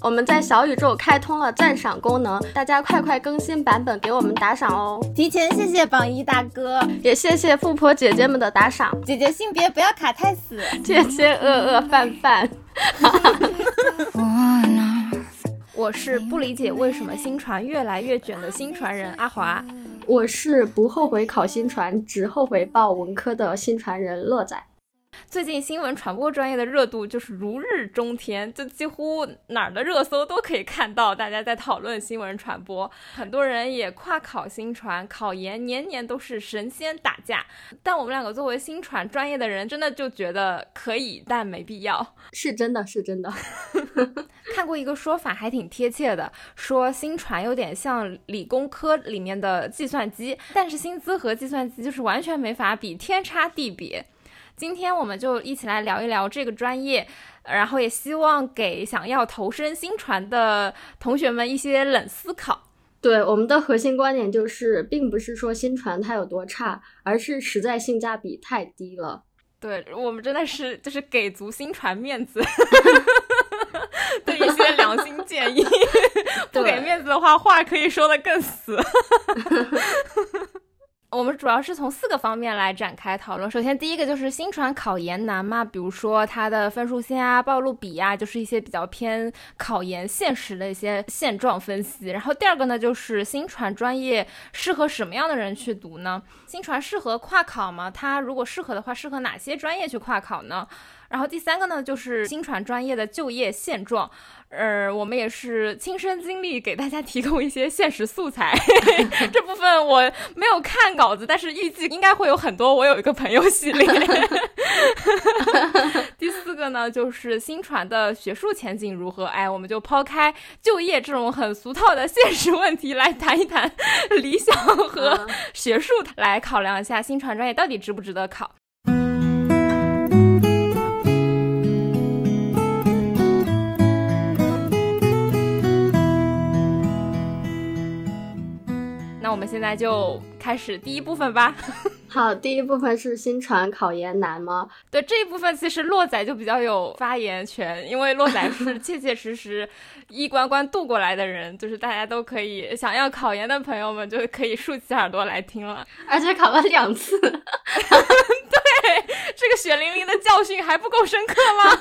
我们在小宇宙开通了赞赏功能，大家快快更新版本给我们打赏哦！提前谢谢榜一大哥，也谢谢富婆姐姐们的打赏。姐姐性别不要卡太死，谢谢饿饿饭饭。我是不理解为什么新传越来越卷的新传人阿华。我是不后悔考新传，只后悔报文科的新传人乐仔。最近新闻传播专业的热度就是如日中天，就几乎哪儿的热搜都可以看到大家在讨论新闻传播。很多人也跨考新传，考研年年都是神仙打架。但我们两个作为新传专业的人，真的就觉得可以，但没必要。是真的是真的。看过一个说法还挺贴切的，说新传有点像理工科里面的计算机，但是薪资和计算机就是完全没法比，天差地别。今天我们就一起来聊一聊这个专业，然后也希望给想要投身新传的同学们一些冷思考。对，我们的核心观点就是，并不是说新传它有多差，而是实在性价比太低了。对我们真的是就是给足新传面子 的一些良心建议，不给面子的话，话可以说的更死。我们主要是从四个方面来展开讨论。首先，第一个就是新传考研难嘛？比如说它的分数线啊、报录比啊，就是一些比较偏考研现实的一些现状分析。然后第二个呢，就是新传专业适合什么样的人去读呢？新传适合跨考吗？它如果适合的话，适合哪些专业去跨考呢？然后第三个呢，就是新传专业的就业现状。呃，我们也是亲身经历，给大家提供一些现实素材。这部分我没有看稿子，但是预计应该会有很多。我有一个朋友系列。第四个呢，就是新传的学术前景如何？哎，我们就抛开就业这种很俗套的现实问题，来谈一谈 理想和学术，来考量一下新传专业到底值不值得考。我们现在就开始第一部分吧。好，第一部分是新传考研难吗？对这一部分，其实洛仔就比较有发言权，因为洛仔是 切切实实一关关度过来的人，就是大家都可以想要考研的朋友们就可以竖起耳朵来听了，而且考了两次。对，这个血淋淋的教训还不够深刻吗？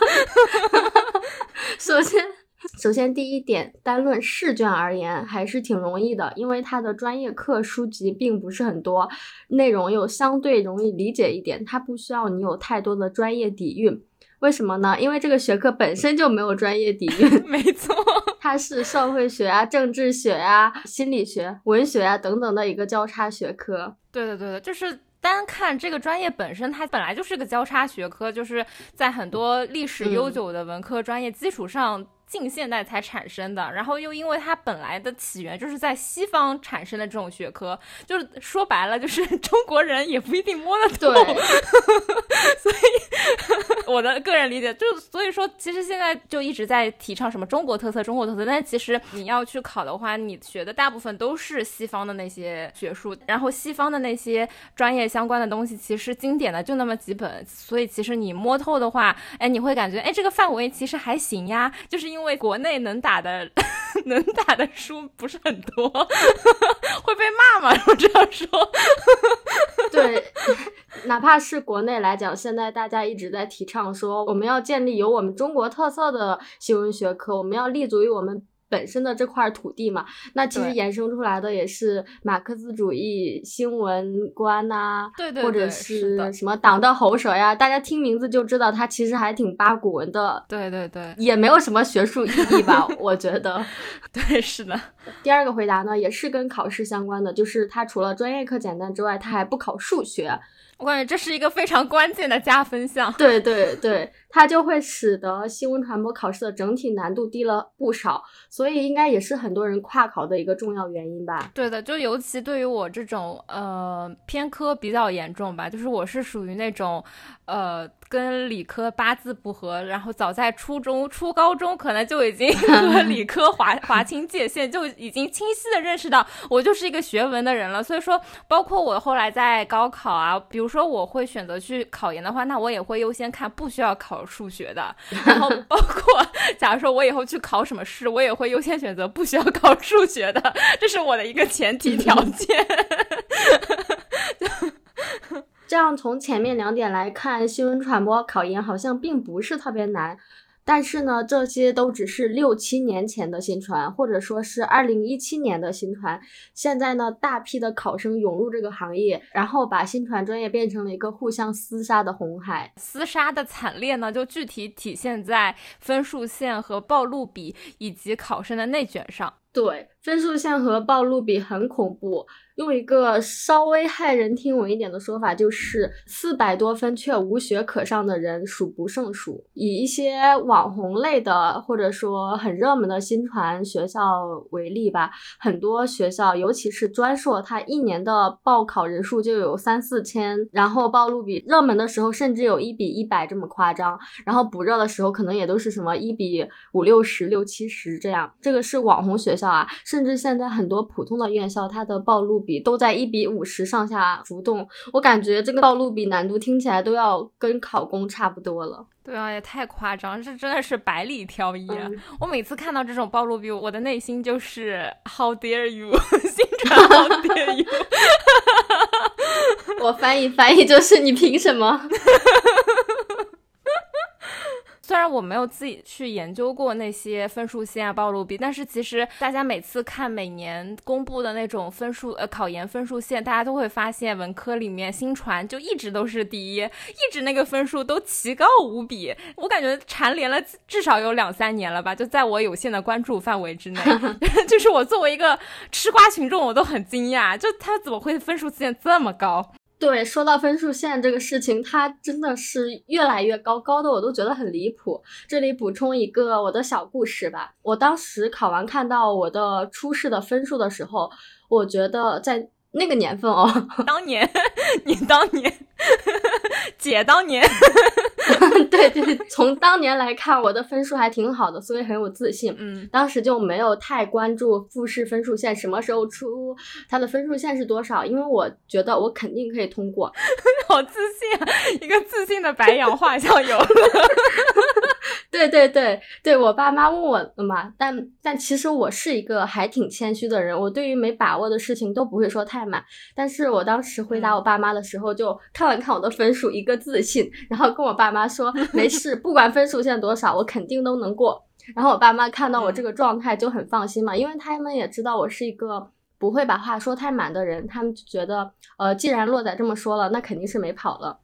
首先。首先，第一点，单论试卷而言，还是挺容易的，因为它的专业课书籍并不是很多，内容又相对容易理解一点，它不需要你有太多的专业底蕴。为什么呢？因为这个学科本身就没有专业底蕴。没错，它是社会学啊、政治学啊、心理学、文学啊等等的一个交叉学科。对的，对的，就是单看这个专业本身，它本来就是个交叉学科，就是在很多历史悠久的文科专业基础上。近现代才产生的，然后又因为它本来的起源就是在西方产生的这种学科，就是说白了，就是中国人也不一定摸得懂。所以 我的个人理解就，所以说其实现在就一直在提倡什么中国特色、中国特色，但是其实你要去考的话，你学的大部分都是西方的那些学术，然后西方的那些专业相关的东西，其实经典的就那么几本，所以其实你摸透的话，哎，你会感觉哎这个范围其实还行呀，就是因为。因为国内能打的 能打的书不是很多，会被骂吗？我这样说，对，哪怕是国内来讲，现在大家一直在提倡说，我们要建立有我们中国特色的新闻学科，我们要立足于我们。本身的这块土地嘛，那其实衍生出来的也是马克思主义新闻观呐，对对，或者是什么党的喉舌呀，大家听名字就知道，它其实还挺八股文的。对对对，也没有什么学术意义吧，我觉得。对，是的。第二个回答呢，也是跟考试相关的，就是它除了专业课简单之外，它还不考数学。我感觉这是一个非常关键的加分项。对对对，它就会使得新闻传播考试的整体难度低了不少，所以应该也是很多人跨考的一个重要原因吧。对的，就尤其对于我这种呃偏科比较严重吧，就是我是属于那种呃。跟理科八字不合，然后早在初中、初高中可能就已经 和理科划划清界限，就已经清晰的认识到我就是一个学文的人了。所以说，包括我后来在高考啊，比如说我会选择去考研的话，那我也会优先看不需要考数学的。然后 包括假如说我以后去考什么试，我也会优先选择不需要考数学的，这是我的一个前提条 件。这样从前面两点来看，新闻传播考研好像并不是特别难，但是呢，这些都只是六七年前的新传，或者说是二零一七年的新传。现在呢，大批的考生涌入这个行业，然后把新传专业变成了一个互相厮杀的红海。厮杀的惨烈呢，就具体体现在分数线和报录比以及考生的内卷上。对，分数线和报录比很恐怖。用一个稍微骇人听闻一点的说法，就是四百多分却无学可上的人数不胜数。以一些网红类的或者说很热门的新传学校为例吧，很多学校，尤其是专硕，它一年的报考人数就有三四千，然后报录比热门的时候甚至有一比一百这么夸张，然后不热的时候可能也都是什么一比五六十、六七十这样。这个是网红学校啊，甚至现在很多普通的院校，它的报录。比都在一比五十上下浮动，我感觉这个报录比难度听起来都要跟考公差不多了。对啊，也太夸张，这真的是百里挑一。我每次看到这种报录比，我的内心就是 How dare you，心传 How dare you。我翻译翻译就是你凭什么？虽然我没有自己去研究过那些分数线啊、暴露比，但是其实大家每次看每年公布的那种分数呃考研分数线，大家都会发现文科里面新传就一直都是第一，一直那个分数都奇高无比。我感觉蝉联了至少有两三年了吧，就在我有限的关注范围之内 就是我作为一个吃瓜群众，我都很惊讶，就他怎么会分数线这么高？对，说到分数线这个事情，它真的是越来越高，高的我都觉得很离谱。这里补充一个我的小故事吧。我当时考完看到我的初试的分数的时候，我觉得在。那个年份哦，当年，你当年，姐当年，对 对，从当年来看，我的分数还挺好的，所以很有自信。嗯，当时就没有太关注复试分数线什么时候出，它的分数线是多少，因为我觉得我肯定可以通过。好自信啊，一个自信的白羊画像有了。对对对对，我爸妈问我的嘛，但但其实我是一个还挺谦虚的人，我对于没把握的事情都不会说太满。但是我当时回答我爸妈的时候，就看了看我的分数，一个自信，然后跟我爸妈说 没事，不管分数线多少，我肯定都能过。然后我爸妈看到我这个状态就很放心嘛，因为他们也知道我是一个不会把话说太满的人，他们就觉得呃，既然洛仔这么说了，那肯定是没跑了。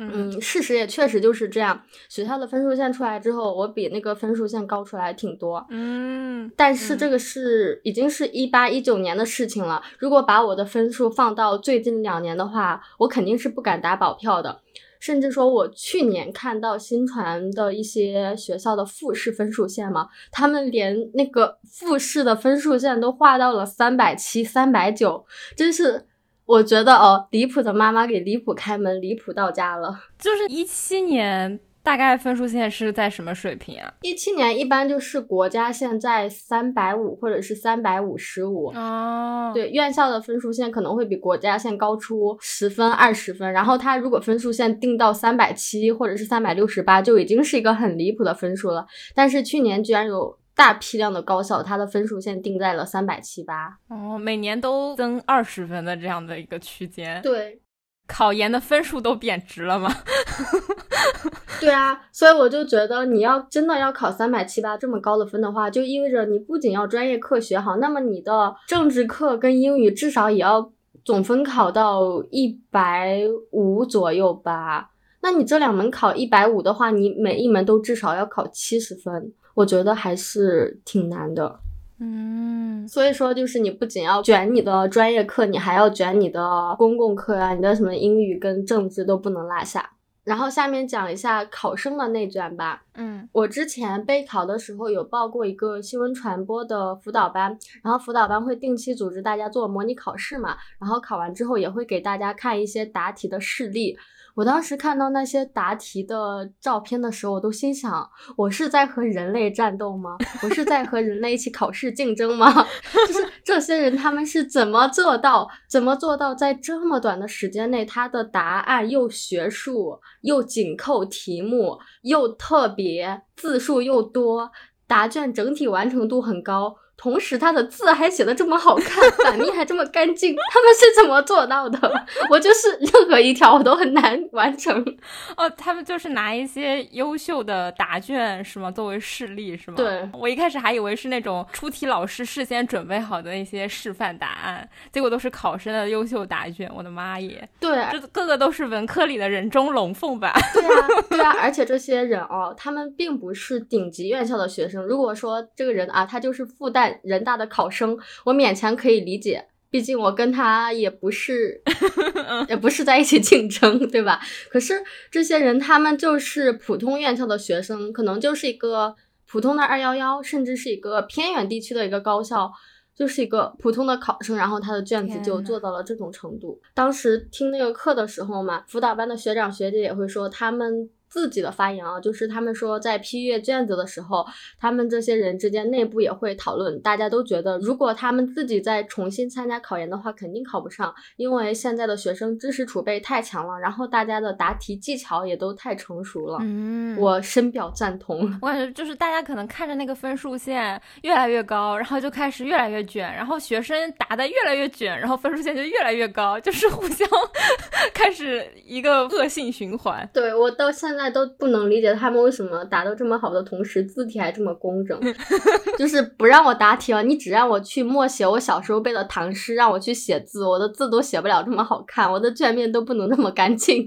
嗯，事实也确实就是这样。学校的分数线出来之后，我比那个分数线高出来挺多。嗯，但是这个是已经是一八一九年的事情了。如果把我的分数放到最近两年的话，我肯定是不敢打保票的。甚至说，我去年看到新传的一些学校的复试分数线嘛，他们连那个复试的分数线都划到了三百七、三百九，真是。我觉得哦，离谱的妈妈给离谱开门，离谱到家了。就是一七年大概分数线是在什么水平啊？一七年一般就是国家线在三百五或者是三百五十五。哦，对，院校的分数线可能会比国家线高出十分二十分。然后它如果分数线定到三百七或者是三百六十八，就已经是一个很离谱的分数了。但是去年居然有。大批量的高校，它的分数线定在了三百七八哦，每年都增二十分的这样的一个区间。对，考研的分数都贬值了吗？对啊，所以我就觉得你要真的要考三百七八这么高的分的话，就意味着你不仅要专业课学好，那么你的政治课跟英语至少也要总分考到一百五左右吧。那你这两门考一百五的话，你每一门都至少要考七十分。我觉得还是挺难的，嗯，所以说就是你不仅要卷你的专业课，你还要卷你的公共课啊，你的什么英语跟政治都不能落下。然后下面讲一下考生的内卷吧，嗯，我之前备考的时候有报过一个新闻传播的辅导班，然后辅导班会定期组织大家做模拟考试嘛，然后考完之后也会给大家看一些答题的示例。我当时看到那些答题的照片的时候，我都心想：我是在和人类战斗吗？我是在和人类一起考试竞争吗？就是这些人他们是怎么做到？怎么做到在这么短的时间内，他的答案又学术又紧扣题目，又特别字数又多，答卷整体完成度很高。同时，他的字还写的这么好看，版面还这么干净，他们是怎么做到的？我就是 任何一条我都很难完成。哦，他们就是拿一些优秀的答卷是吗？作为示例是吗？对，我一开始还以为是那种出题老师事先准备好的那些示范答案，结果都是考生的优秀答卷。我的妈耶！对，这个个都是文科里的人中龙凤吧？对啊，对啊，而且这些人哦，他们并不是顶级院校的学生。如果说这个人啊，他就是复旦。人大的考生，我勉强可以理解，毕竟我跟他也不是，也不是在一起竞争，对吧？可是这些人，他们就是普通院校的学生，可能就是一个普通的二幺幺，甚至是一个偏远地区的一个高校，就是一个普通的考生，然后他的卷子就做到了这种程度。当时听那个课的时候嘛，辅导班的学长学姐也会说他们。自己的发言啊，就是他们说在批阅卷子的时候，他们这些人之间内部也会讨论。大家都觉得，如果他们自己再重新参加考研的话，肯定考不上，因为现在的学生知识储备太强了，然后大家的答题技巧也都太成熟了。嗯，我深表赞同。我感觉就是大家可能看着那个分数线越来越高，然后就开始越来越卷，然后学生答的越来越卷，然后分数线就越来越高，就是互相 开始一个恶性循环。对我到现在。现在都不能理解他们为什么答的这么好的同时字体还这么工整，就是不让我答题了，你只让我去默写我小时候背的唐诗，让我去写字，我的字都写不了这么好看，我的卷面都不能那么干净，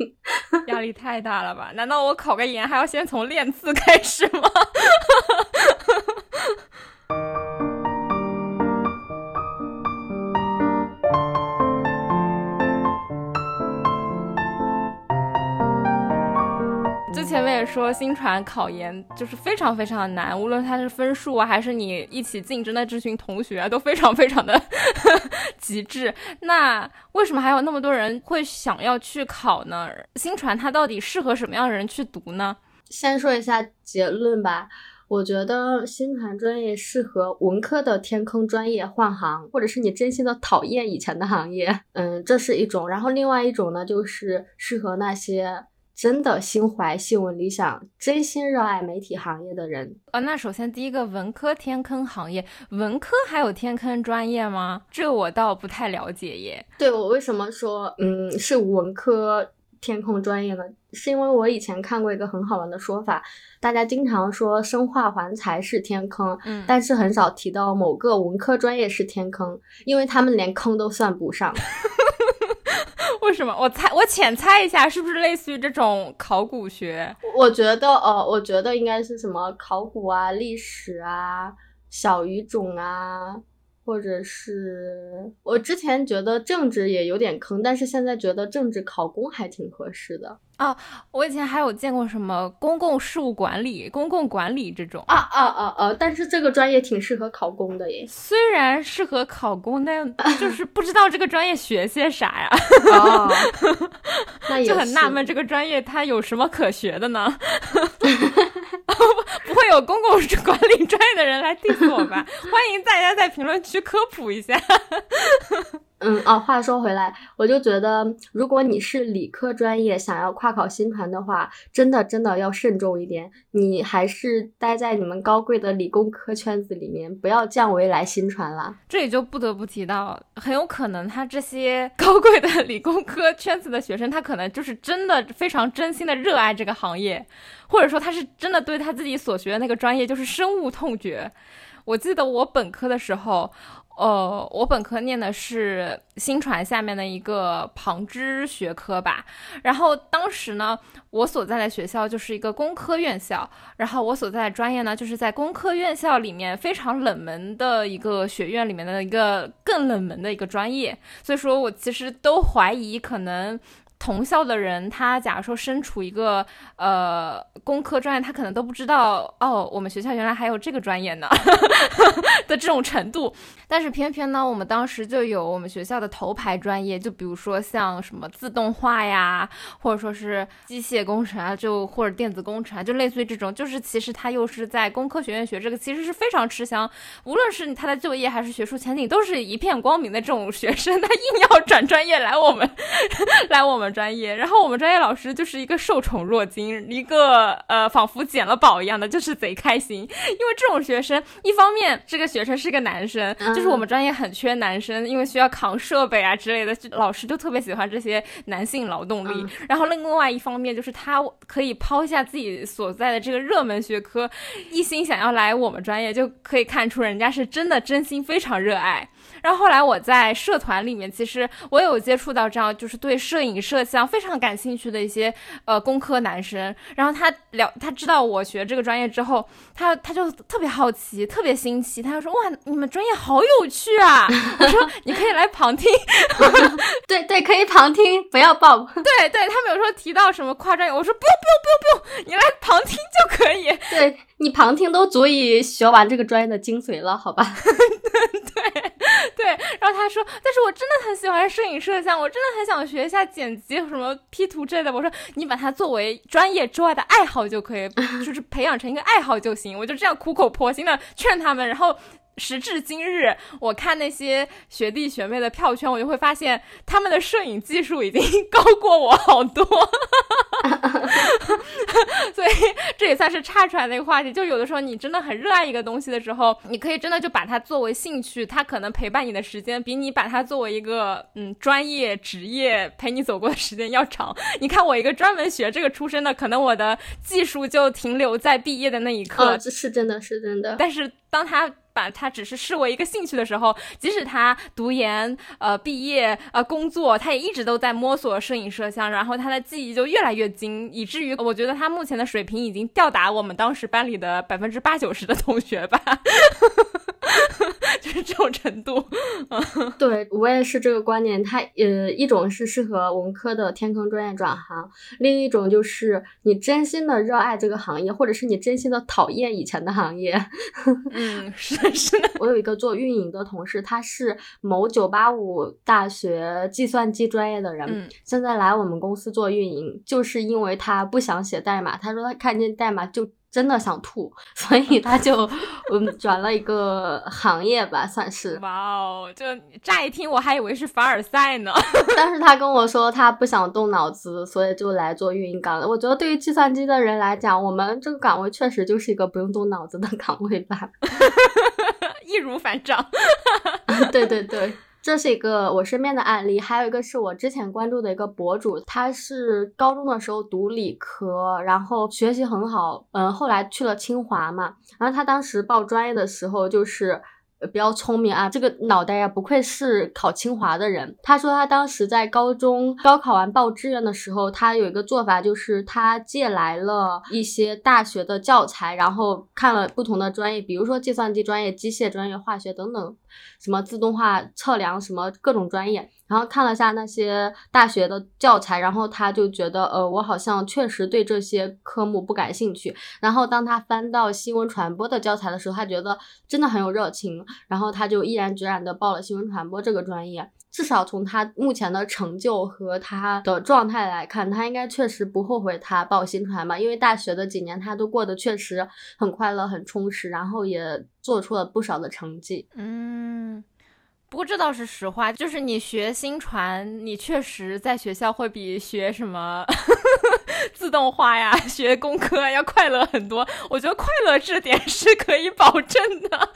压力太大了吧？难道我考个研还要先从练字开始吗？前面也说，新传考研就是非常非常的难，无论它是分数啊，还是你一起竞争的这群同学啊，都非常非常的 极致。那为什么还有那么多人会想要去考呢？新传它到底适合什么样的人去读呢？先说一下结论吧，我觉得新传专业适合文科的天坑专业换行，或者是你真心的讨厌以前的行业，嗯，这是一种。然后另外一种呢，就是适合那些。真的心怀新闻理想、真心热爱媒体行业的人啊，那首先第一个文科天坑行业，文科还有天坑专业吗？这我倒不太了解耶。对我为什么说嗯是文科天坑专业呢？是因为我以前看过一个很好玩的说法，大家经常说生化环材是天坑，嗯，但是很少提到某个文科专业是天坑，因为他们连坑都算不上。为什么？我猜，我浅猜一下，是不是类似于这种考古学？我觉得，呃，我觉得应该是什么考古啊、历史啊、小语种啊。或者是我之前觉得政治也有点坑，但是现在觉得政治考公还挺合适的啊。我以前还有见过什么公共事务管理、公共管理这种啊啊啊啊！但是这个专业挺适合考公的耶。虽然适合考公，但 就是不知道这个专业学些啥呀？哦，那 就很纳闷，这个专业它有什么可学的呢？不会有公共管理专业的人来 diss 我吧？欢迎大家在评论区科普一下。嗯啊，话说回来，我就觉得，如果你是理科专业想要跨考新传的话，真的真的要慎重一点。你还是待在你们高贵的理工科圈子里面，不要降维来新传了。这里就不得不提到，很有可能他这些高贵的 理工科圈子的学生，他可能就是真的非常真心的热爱这个行业，或者说他是真的对他自己所学的那个专业就是深恶痛绝。我记得我本科的时候。呃，我本科念的是新传下面的一个旁支学科吧。然后当时呢，我所在的学校就是一个工科院校，然后我所在的专业呢，就是在工科院校里面非常冷门的一个学院里面的一个更冷门的一个专业。所以说我其实都怀疑，可能同校的人，他假如说身处一个呃工科专业，他可能都不知道哦，我们学校原来还有这个专业呢 的这种程度。但是偏偏呢，我们当时就有我们学校的头牌专业，就比如说像什么自动化呀，或者说是机械工程啊，就或者电子工程啊，就类似于这种，就是其实他又是在工科学院学这个，其实是非常吃香，无论是他的就业还是学术前景，都是一片光明的这种学生，他硬要转专业来我们 来我们专业，然后我们专业老师就是一个受宠若惊，一个呃仿佛捡了宝一样的，就是贼开心，因为这种学生，一方面这个学生是个男生。就是我们专业很缺男生，因为需要扛设备啊之类的，老师就特别喜欢这些男性劳动力。然后另外一方面就是他可以抛下自己所在的这个热门学科，一心想要来我们专业，就可以看出人家是真的真心非常热爱。然后后来我在社团里面，其实我有接触到这样，就是对摄影摄像非常感兴趣的一些呃工科男生。然后他了，他知道我学这个专业之后，他他就特别好奇，特别新奇，他就说：“哇，你们专业好有趣啊！” 我说：“你可以来旁听。”对对，可以旁听，不要报。对对，他们有时候提到什么跨专业，我说：“不用不用不用不用，你来旁听就可以。”对你旁听都足以学完这个专业的精髓了，好吧？对。对，然后他说，但是我真的很喜欢摄影摄像，我真的很想学一下剪辑什么 P 图之类的。我说，你把它作为专业之外的爱好就可以，就是培养成一个爱好就行。我就这样苦口婆心的劝他们，然后。时至今日，我看那些学弟学妹的票圈，我就会发现他们的摄影技术已经 高过我好多，所以这也算是岔出来的一个话题。就有的时候你真的很热爱一个东西的时候，你可以真的就把它作为兴趣，它可能陪伴你的时间比你把它作为一个嗯专业职业陪你走过的时间要长。你看我一个专门学这个出身的，可能我的技术就停留在毕业的那一刻，这是真的是真的。但是当他。把他只是视为一个兴趣的时候，即使他读研、呃毕业、呃工作，他也一直都在摸索摄影摄像，然后他的技艺就越来越精，以至于我觉得他目前的水平已经吊打我们当时班里的百分之八九十的同学吧，就是这种程度。对我也是这个观点，他呃一种是适合文科的天坑专业转行，另一种就是你真心的热爱这个行业，或者是你真心的讨厌以前的行业。嗯，是。是，我有一个做运营的同事，他是某九八五大学计算机专业的人，现在来我们公司做运营，就是因为他不想写代码，他说他看见代码就真的想吐，所以他就嗯转了一个行业吧，算是。哇哦，就乍一听我还以为是凡尔赛呢，但是他跟我说他不想动脑子，所以就来做运营岗了。我觉得对于计算机的人来讲，我们这个岗位确实就是一个不用动脑子的岗位吧。易如反掌，对对对，这是一个我身边的案例，还有一个是我之前关注的一个博主，他是高中的时候读理科，然后学习很好，嗯，后来去了清华嘛，然后他当时报专业的时候就是。比较聪明啊，这个脑袋呀，不愧是考清华的人。他说他当时在高中高考完报志愿的时候，他有一个做法，就是他借来了一些大学的教材，然后看了不同的专业，比如说计算机专业、机械专业、化学等等，什么自动化测量什么各种专业。然后看了下那些大学的教材，然后他就觉得，呃，我好像确实对这些科目不感兴趣。然后当他翻到新闻传播的教材的时候，他觉得真的很有热情，然后他就毅然决然的报了新闻传播这个专业。至少从他目前的成就和他的状态来看，他应该确实不后悔他报新传吧，因为大学的几年他都过得确实很快乐、很充实，然后也做出了不少的成绩。嗯。不过这倒是实话，就是你学新传，你确实在学校会比学什么 自动化呀、学工科要快乐很多。我觉得快乐这点是可以保证的。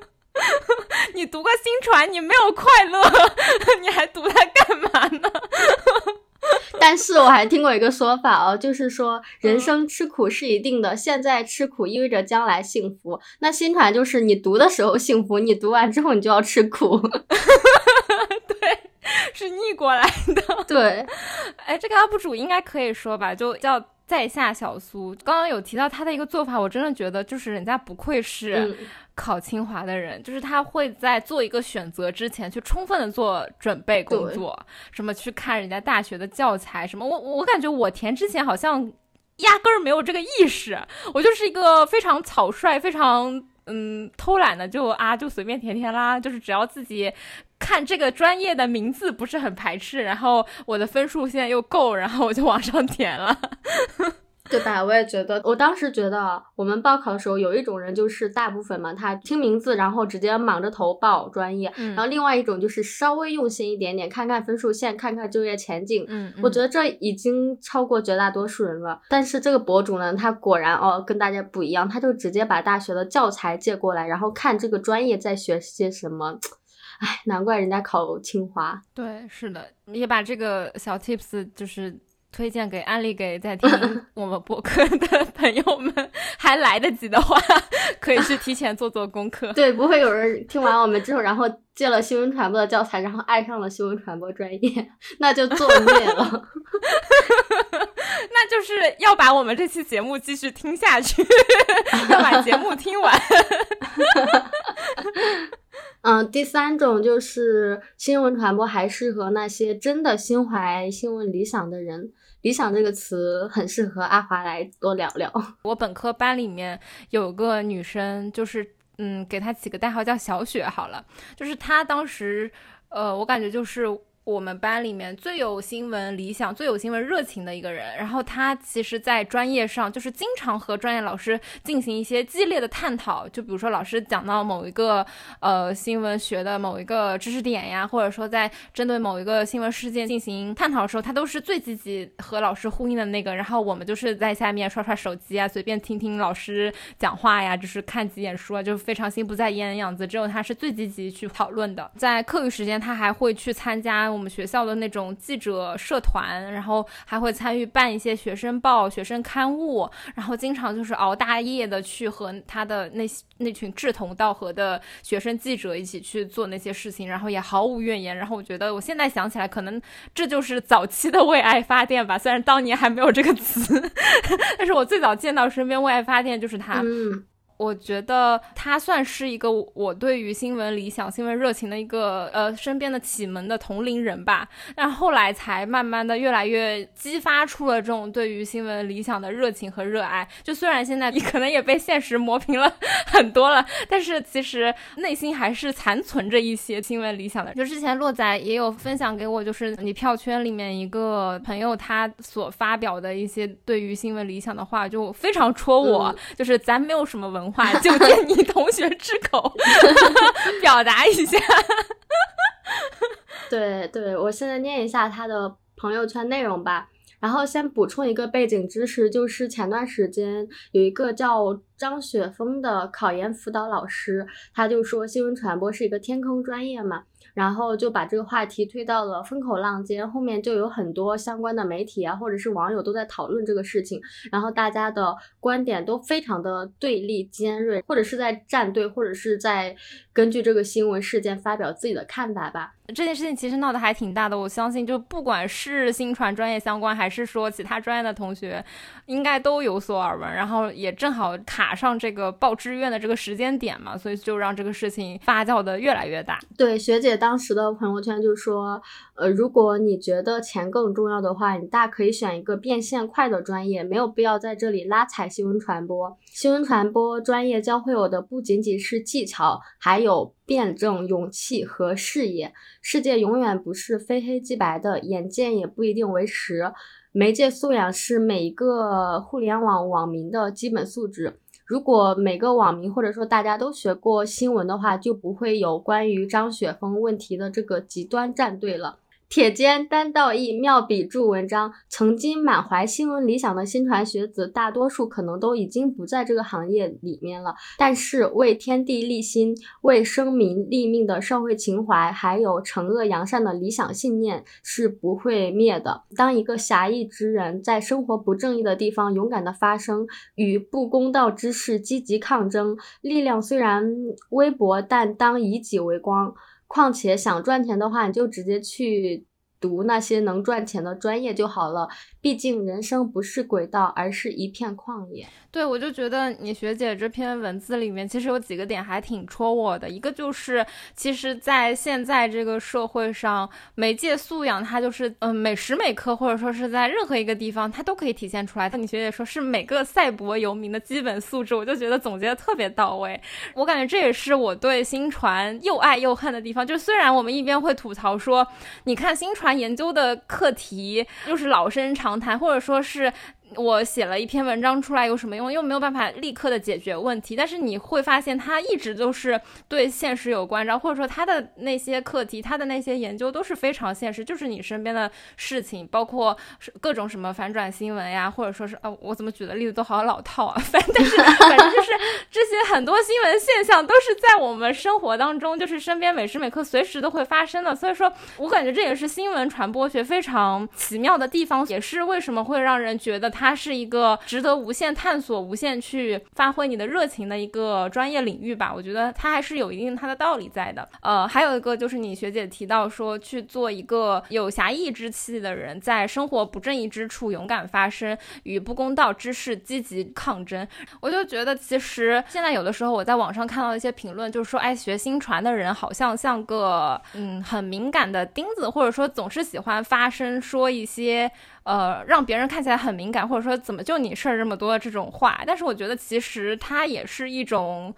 你读个新传，你没有快乐，你还读它干嘛呢？但是我还听过一个说法哦，就是说人生吃苦是一定的，现在吃苦意味着将来幸福。那新传就是你读的时候幸福，你读完之后你就要吃苦。对，是逆过来的。对，哎，这个 UP 主应该可以说吧，就叫在下小苏刚刚有提到他的一个做法，我真的觉得就是人家不愧是考清华的人，就是他会在做一个选择之前去充分的做准备工作，什么去看人家大学的教材，什么我我感觉我填之前好像压根儿没有这个意识，我就是一个非常草率、非常嗯偷懒的，就啊就随便填填啦，就是只要自己。看这个专业的名字不是很排斥，然后我的分数现在又够，然后我就往上填了，对吧？我也觉得，我当时觉得我们报考的时候有一种人就是大部分嘛，他听名字然后直接莽着头报专业，然后另外一种就是稍微用心一点点，看看分数线，看看就业前景。嗯，我觉得这已经超过绝大多数人了。但是这个博主呢，他果然哦跟大家不一样，他就直接把大学的教材借过来，然后看这个专业在学些什么。哎，难怪人家考清华。对，是的，也把这个小 tips 就是推荐给、安利给在 听我们播客的朋友们，还来得及的话，可以去提前做做功课。对，不会有人听完我们之后，然后借了新闻传播的教材，然后爱上了新闻传播专业，那就作孽了。那就是要把我们这期节目继续听下去，要把节目听完。嗯，第三种就是新闻传播还适合那些真的心怀新闻理想的人。理想这个词很适合阿华来多聊聊。我本科班里面有个女生，就是嗯，给她起个代号叫小雪好了。就是她当时，呃，我感觉就是。我们班里面最有新闻理想、最有新闻热情的一个人，然后他其实，在专业上就是经常和专业老师进行一些激烈的探讨。就比如说，老师讲到某一个呃新闻学的某一个知识点呀，或者说在针对某一个新闻事件进行探讨的时候，他都是最积极和老师呼应的那个。然后我们就是在下面刷刷手机啊，随便听听老师讲话呀，就是看几眼书啊，就非常心不在焉的样子。只有他是最积极去讨论的。在课余时间，他还会去参加。我们学校的那种记者社团，然后还会参与办一些学生报、学生刊物，然后经常就是熬大夜的去和他的那那群志同道合的学生记者一起去做那些事情，然后也毫无怨言。然后我觉得我现在想起来，可能这就是早期的为爱发电吧，虽然当年还没有这个词，但是我最早见到身边为爱发电就是他。我觉得他算是一个我对于新闻理想、新闻热情的一个呃身边的启蒙的同龄人吧。但后来才慢慢的越来越激发出了这种对于新闻理想的热情和热爱。就虽然现在 你可能也被现实磨平了很多了，但是其实内心还是残存着一些新闻理想的。就之前洛仔也有分享给我，就是你票圈里面一个朋友他所发表的一些对于新闻理想的话，就非常戳我。就是咱没有什么文。话就借你同学之口 表达一下。对对，我现在念一下他的朋友圈内容吧。然后先补充一个背景知识，就是前段时间有一个叫张雪峰的考研辅导老师，他就说新闻传播是一个天坑专业嘛。然后就把这个话题推到了风口浪尖，后面就有很多相关的媒体啊，或者是网友都在讨论这个事情，然后大家的观点都非常的对立尖锐，或者是在站队，或者是在根据这个新闻事件发表自己的看法吧。这件事情其实闹得还挺大的，我相信就不管是新传专业相关，还是说其他专业的同学，应该都有所耳闻，然后也正好卡上这个报志愿的这个时间点嘛，所以就让这个事情发酵的越来越大。对，学姐当时的朋友圈就说，呃，如果你觉得钱更重要的话，你大可以选一个变现快的专业，没有必要在这里拉踩新闻传播。新闻传播专业教会我的不仅仅是技巧，还有。辩证、勇气和视野，世界永远不是非黑即白的，眼见也不一定为实。媒介素养是每一个互联网网民的基本素质。如果每个网民或者说大家都学过新闻的话，就不会有关于张雪峰问题的这个极端站队了。铁肩单道义，妙笔著文章。曾经满怀新闻理想的新传学子，大多数可能都已经不在这个行业里面了。但是为天地立心、为生民立命的社会情怀，还有惩恶扬善的理想信念是不会灭的。当一个侠义之人在生活不正义的地方勇敢的发声，与不公道之事积极抗争，力量虽然微薄，但当以己为光。况且想赚钱的话，你就直接去读那些能赚钱的专业就好了。毕竟人生不是轨道，而是一片旷野。对，我就觉得你学姐这篇文字里面，其实有几个点还挺戳我的。一个就是，其实，在现在这个社会上，媒介素养它就是，嗯，每时每刻，或者说是在任何一个地方，它都可以体现出来。但你学姐说是每个赛博游民的基本素质，我就觉得总结的特别到位。我感觉这也是我对新传又爱又恨的地方。就虽然我们一边会吐槽说，你看新传研究的课题又是老生常谈，或者说是。我写了一篇文章出来有什么用？又没有办法立刻的解决问题。但是你会发现，他一直都是对现实有关照，或者说他的那些课题，他的那些研究都是非常现实，就是你身边的事情，包括各种什么反转新闻呀，或者说是呃，我怎么举的例子都好老套啊。反正是反正就是这些很多新闻现象都是在我们生活当中，就是身边每时每刻随时都会发生的。所以说我感觉这也是新闻传播学非常奇妙的地方，也是为什么会让人觉得。它是一个值得无限探索、无限去发挥你的热情的一个专业领域吧？我觉得它还是有一定它的道理在的。呃，还有一个就是你学姐提到说，去做一个有侠义之气的人，在生活不正义之处勇敢发声，与不公道之事积极抗争。我就觉得，其实现在有的时候我在网上看到一些评论，就是说，哎，学新传的人好像像个嗯很敏感的钉子，或者说总是喜欢发声说一些。呃，让别人看起来很敏感，或者说怎么就你事儿这么多这种话，但是我觉得其实它也是一种。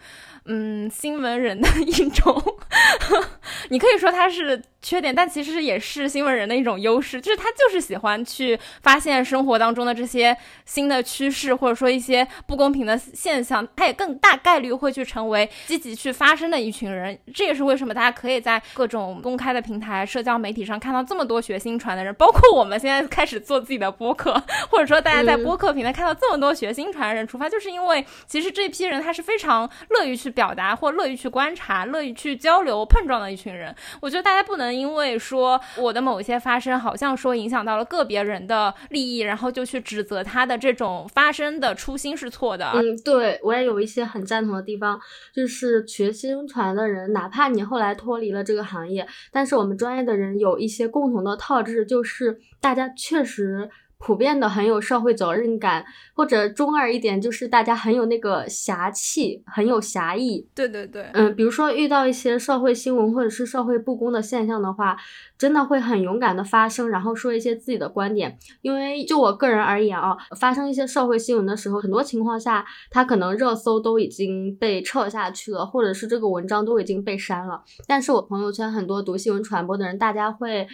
嗯，新闻人的 一种，你可以说他是缺点，但其实也是新闻人的一种优势，就是他就是喜欢去发现生活当中的这些新的趋势，或者说一些不公平的现象，他也更大概率会去成为积极去发声的一群人。这也是为什么大家可以在各种公开的平台、社交媒体上看到这么多学新传的人，包括我们现在开始做自己的播客，或者说大家在播客平台看到这么多学新传的人出发，就是因为其实这批人他是非常乐于去。表达或乐于去观察、乐于去交流、碰撞的一群人，我觉得大家不能因为说我的某一些发生好像说影响到了个别人的利益，然后就去指责他的这种发生的初心是错的。嗯，对我也有一些很赞同的地方，就是学新传的人，哪怕你后来脱离了这个行业，但是我们专业的人有一些共同的特质，就是大家确实。普遍的很有社会责任感，或者中二一点，就是大家很有那个侠气，很有侠义。对对对，嗯，比如说遇到一些社会新闻或者是社会不公的现象的话，真的会很勇敢的发声，然后说一些自己的观点。因为就我个人而言啊，发生一些社会新闻的时候，很多情况下，他可能热搜都已经被撤下去了，或者是这个文章都已经被删了。但是我朋友圈很多读新闻传播的人，大家会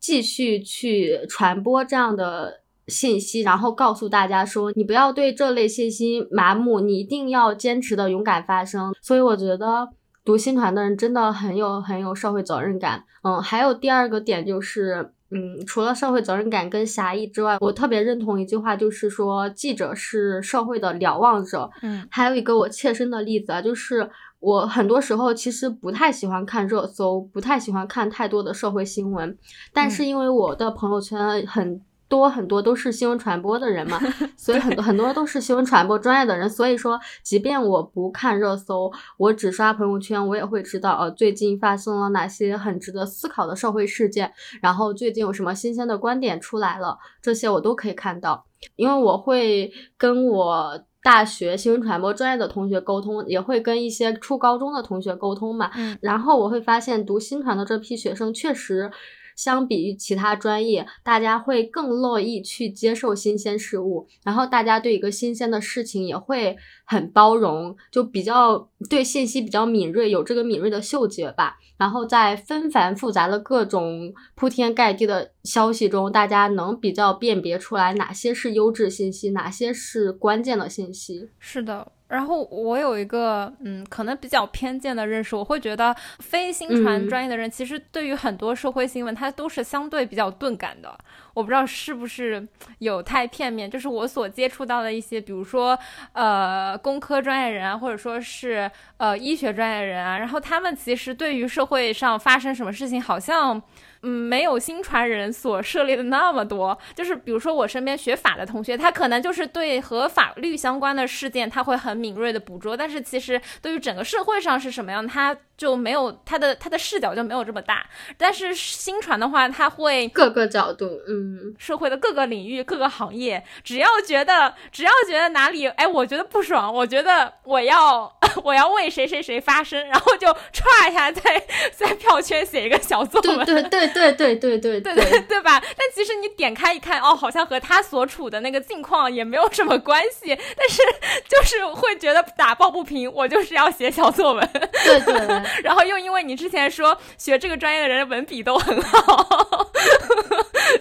继续去传播这样的。信息，然后告诉大家说，你不要对这类信息麻木，你一定要坚持的勇敢发声。所以我觉得读新传的人真的很有很有社会责任感。嗯，还有第二个点就是，嗯，除了社会责任感跟侠义之外，我特别认同一句话，就是说记者是社会的瞭望者。嗯，还有一个我切身的例子啊，就是我很多时候其实不太喜欢看热搜，不太喜欢看太多的社会新闻，但是因为我的朋友圈很。多很多都是新闻传播的人嘛，所以很多很多都是新闻传播专业的人。所以说，即便我不看热搜，我只刷朋友圈，我也会知道，呃，最近发生了哪些很值得思考的社会事件，然后最近有什么新鲜的观点出来了，这些我都可以看到。因为我会跟我大学新闻传播专业的同学沟通，也会跟一些初高中的同学沟通嘛。嗯，然后我会发现，读新传的这批学生确实。相比于其他专业，大家会更乐意去接受新鲜事物，然后大家对一个新鲜的事情也会很包容，就比较对信息比较敏锐，有这个敏锐的嗅觉吧。然后在纷繁复杂的各种铺天盖地的消息中，大家能比较辨别出来哪些是优质信息，哪些是关键的信息。是的。然后我有一个嗯，可能比较偏见的认识，我会觉得非新传专业的人，其实对于很多社会新闻，他都是相对比较钝感的。我不知道是不是有太片面，就是我所接触到的一些，比如说呃，工科专业人啊，或者说是呃医学专业人啊，然后他们其实对于社会上发生什么事情，好像。嗯，没有新传人所涉猎的那么多。就是比如说我身边学法的同学，他可能就是对和法律相关的事件，他会很敏锐的捕捉。但是其实对于整个社会上是什么样，他。就没有它的它的视角就没有这么大。但是新传的话，它会各个角度，嗯，社会的各个领域、各个行业，只要觉得只要觉得哪里哎，我觉得不爽，我觉得我要 我要为谁谁谁发声，然后就歘一下在在票圈写一个小作文，对对对对对对对对对吧？但其实你点开一看，哦，好像和他所处的那个境况也没有什么关系，但是 就是会觉得打抱不平，我就是要写小作文，对对，然后又因为你之前说学这个专业的人文笔都很好，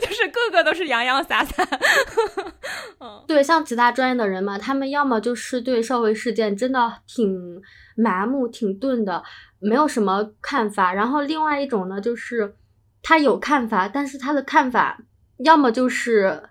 就是个个都是洋洋洒洒，对，像其他专业的人嘛，他们要么就是对社会事件真的挺麻木、挺钝的，没有什么看法，然后另外一种呢，就是他有看法，但是他的看法要么就是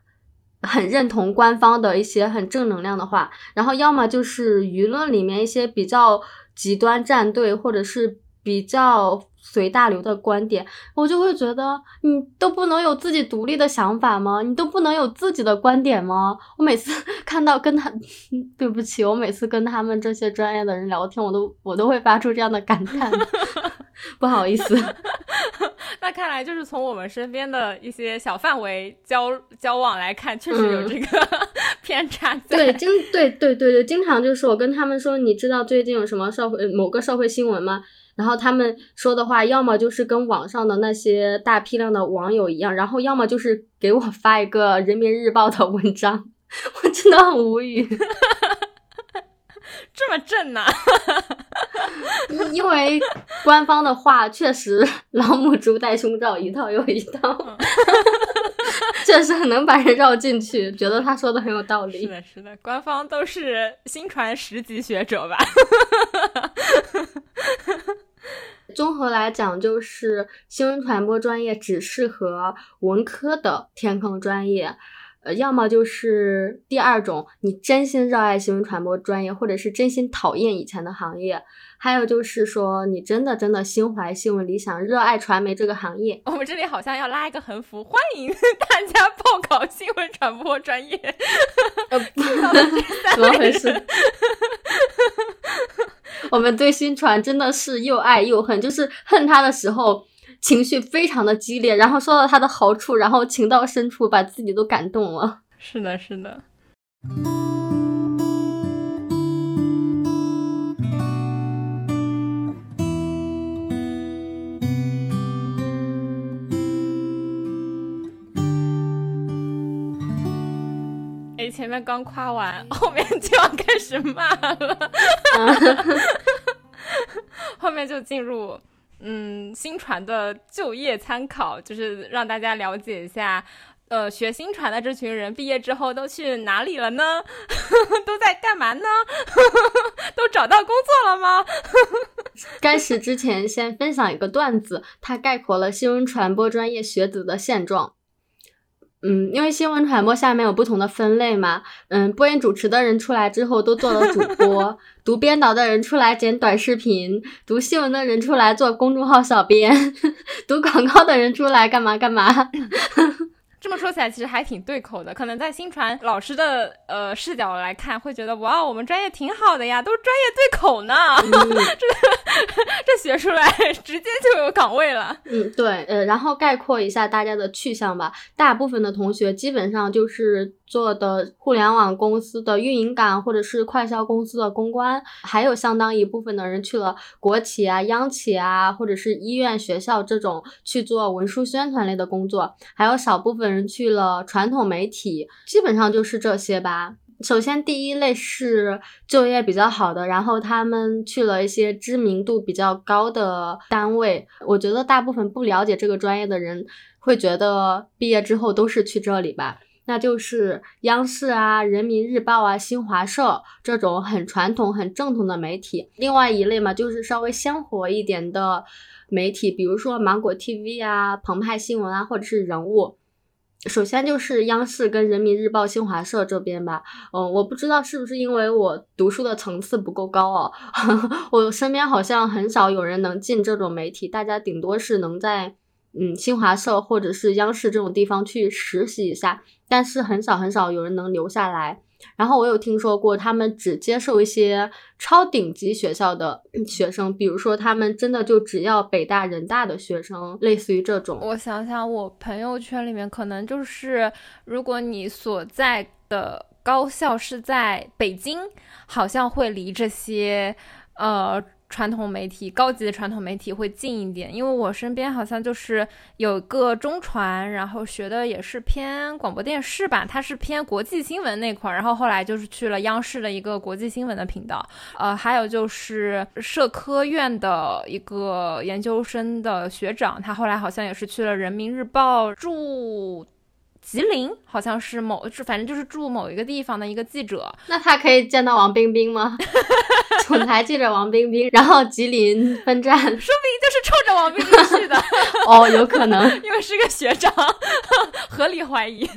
很认同官方的一些很正能量的话，然后要么就是舆论里面一些比较极端站队，或者是比较。随大流的观点，我就会觉得你都不能有自己独立的想法吗？你都不能有自己的观点吗？我每次 看到跟他，对不起，我每次跟他们这些专业的人聊天，我都我都会发出这样的感叹，不好意思。那看来就是从我们身边的一些小范围交交往来看，确实有这个偏差。对，经对对对对，经常就是我跟他们说，你知道最近有什么社会某个社会新闻吗？然后他们说的话，要么就是跟网上的那些大批量的网友一样，然后要么就是给我发一个人民日报的文章，我真的很无语，这么正呢？因为官方的话确实老母猪戴胸罩一套又一套，确实很能把人绕进去，觉得他说的很有道理。是的，是的，官方都是新传十级学者吧？综合来讲，就是新闻传播专业只适合文科的填坑专业，呃，要么就是第二种，你真心热爱新闻传播专业，或者是真心讨厌以前的行业。还有就是说，你真的真的心怀新闻理想，热爱传媒这个行业。我们这里好像要拉一个横幅，欢迎 大家报考新闻传播专业。怎么回事？我们对新传真的是又爱又恨，就是恨他的时候情绪非常的激烈，然后说到他的好处，然后情到深处把自己都感动了。是的，是的。前面刚夸完，后面就要开始骂了。后面就进入嗯新传的就业参考，就是让大家了解一下，呃，学新传的这群人毕业之后都去哪里了呢？都在干嘛呢？都找到工作了吗？开始之前，先分享一个段子，它概括了新闻传播专业学子的现状。嗯，因为新闻传播下面有不同的分类嘛，嗯，播音主持的人出来之后都做了主播，读编导的人出来剪短视频，读新闻的人出来做公众号小编，读广告的人出来干嘛干嘛。这么说起来，其实还挺对口的。可能在新传老师的呃视角来看，会觉得哇，我们专业挺好的呀，都专业对口呢。这这学出来直接就有岗位了。嗯，对，呃，然后概括一下大家的去向吧。大部分的同学基本上就是做的互联网公司的运营岗，或者是快销公司的公关，还有相当一部分的人去了国企啊、央企啊，或者是医院、学校这种去做文书宣传类的工作，还有少部分。人去了传统媒体，基本上就是这些吧。首先，第一类是就业比较好的，然后他们去了一些知名度比较高的单位。我觉得大部分不了解这个专业的人会觉得毕业之后都是去这里吧，那就是央视啊、人民日报啊、新华社这种很传统、很正统的媒体。另外一类嘛，就是稍微鲜活一点的媒体，比如说芒果 TV 啊、澎湃新闻啊，或者是人物。首先就是央视跟人民日报、新华社这边吧，嗯，我不知道是不是因为我读书的层次不够高哦，我身边好像很少有人能进这种媒体，大家顶多是能在嗯新华社或者是央视这种地方去实习一下，但是很少很少有人能留下来。然后我有听说过，他们只接受一些超顶级学校的学生，比如说他们真的就只要北大、人大的学生，类似于这种。我想想，我朋友圈里面可能就是，如果你所在的高校是在北京，好像会离这些，呃。传统媒体，高级的传统媒体会近一点，因为我身边好像就是有个中传，然后学的也是偏广播电视吧，他是偏国际新闻那块儿，然后后来就是去了央视的一个国际新闻的频道，呃，还有就是社科院的一个研究生的学长，他后来好像也是去了人民日报驻。吉林好像是某，反正就是住某一个地方的一个记者。那他可以见到王冰冰吗？总台记者王冰冰，然后吉林分站，说不定就是冲着王冰冰去的。哦，有可能，因为是个学长，合理怀疑。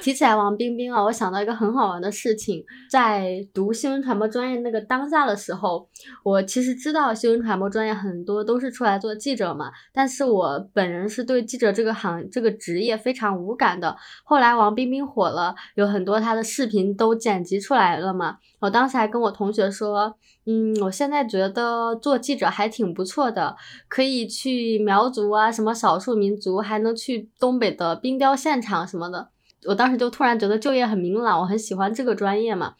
提起来王冰冰啊，我想到一个很好玩的事情，在读新闻传播专业那个当下的时候，我其实知道新闻传播专业很多都是出来做记者嘛，但是我本人是对记者这个行这个职业非常无感的。后来王冰冰火了，有很多她的视频都剪辑出来了嘛，我当时还跟我同学说，嗯，我现在觉得做记者还挺不错的，可以去苗族啊，什么少数民族，还能去东北的冰雕现场什么的。我当时就突然觉得就业很明朗，我很喜欢这个专业嘛。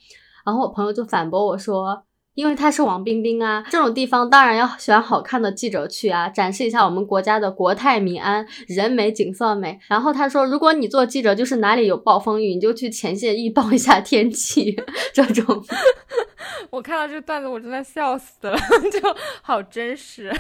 然后我朋友就反驳我说，因为他是王冰冰啊，这种地方当然要选好看的记者去啊，展示一下我们国家的国泰民安，人美景色美。然后他说，如果你做记者，就是哪里有暴风雨，你就去前线预报一下天气，这种。我看到这个段子，我真的笑死了，就好真实，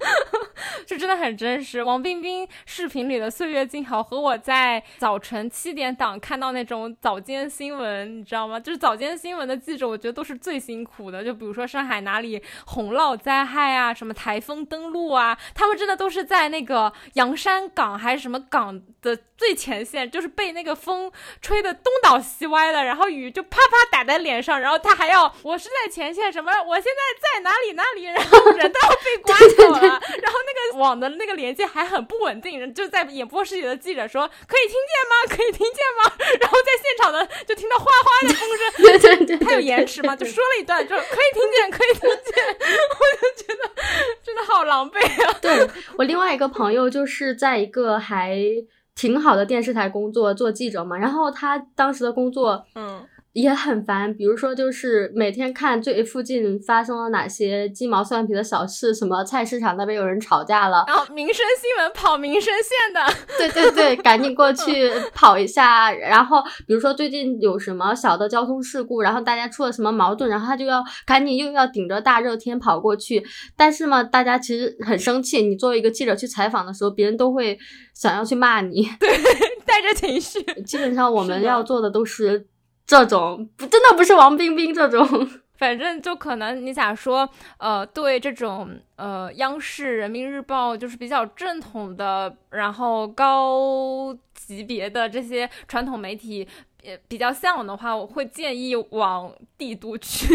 这真的很真实。王冰冰视频里的岁月静好，和我在早晨七点档看到那种早间新闻，你知道吗？就是早间新闻的记者，我觉得都是最辛苦的。就比如说上海哪里洪涝灾害啊，什么台风登陆啊，他们真的都是在那个洋山港还是什么港的最前线，就是被那个风吹得东倒西歪的，然后雨就啪啪打在脸上，然后他还要。我是在前线，什么？我现在在哪里哪里？然后人都要被 刮走了，然后那个网的那个连接还很不稳定，就在演播室里的记者说：“可以听见吗？可以听见吗？” 然后在现场的就听到哗哗的风声，对对对，他有延迟嘛，就说了一段，就可以听见，可以听见，我就觉得真的好狼狈啊。对我另外一个朋友就是在一个还挺好的电视台工作做记者嘛，然后他当时的工作，嗯。也很烦，比如说就是每天看最附近发生了哪些鸡毛蒜皮的小事，什么菜市场那边有人吵架了，然后民生新闻跑民生线的，对对对，赶紧过去 跑一下。然后比如说最近有什么小的交通事故，然后大家出了什么矛盾，然后他就要赶紧又要顶着大热天跑过去。但是嘛，大家其实很生气，你作为一个记者去采访的时候，别人都会想要去骂你，对，带着情绪。基本上我们要做的都是。这种不真的不是王冰冰这种，反正就可能你想说，呃，对这种呃央视、人民日报就是比较正统的，然后高级别的这些传统媒体，呃比较向往的话，我会建议往帝都去，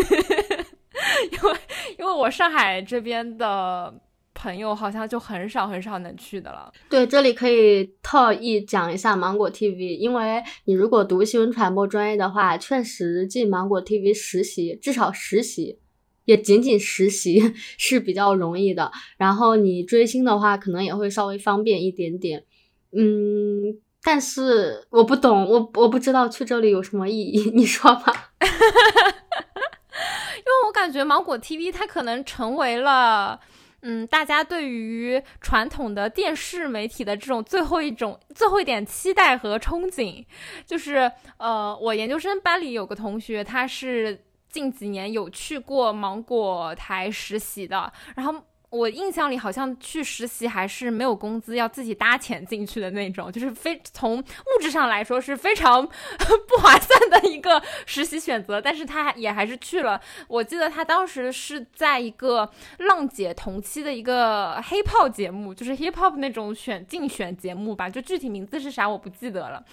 因为因为我上海这边的。朋友好像就很少很少能去的了。对，这里可以特意讲一下芒果 TV，因为你如果读新闻传播专业的话，确实进芒果 TV 实习，至少实习，也仅仅实习 是比较容易的。然后你追星的话，可能也会稍微方便一点点。嗯，但是我不懂，我我不知道去这里有什么意义，你说吧。因为我感觉芒果 TV 它可能成为了。嗯，大家对于传统的电视媒体的这种最后一种最后一点期待和憧憬，就是呃，我研究生班里有个同学，他是近几年有去过芒果台实习的，然后。我印象里好像去实习还是没有工资，要自己搭钱进去的那种，就是非从物质上来说是非常 不划算的一个实习选择。但是他也还是去了。我记得他当时是在一个浪姐同期的一个黑泡节目，就是 hip hop 那种选竞选节目吧，就具体名字是啥我不记得了。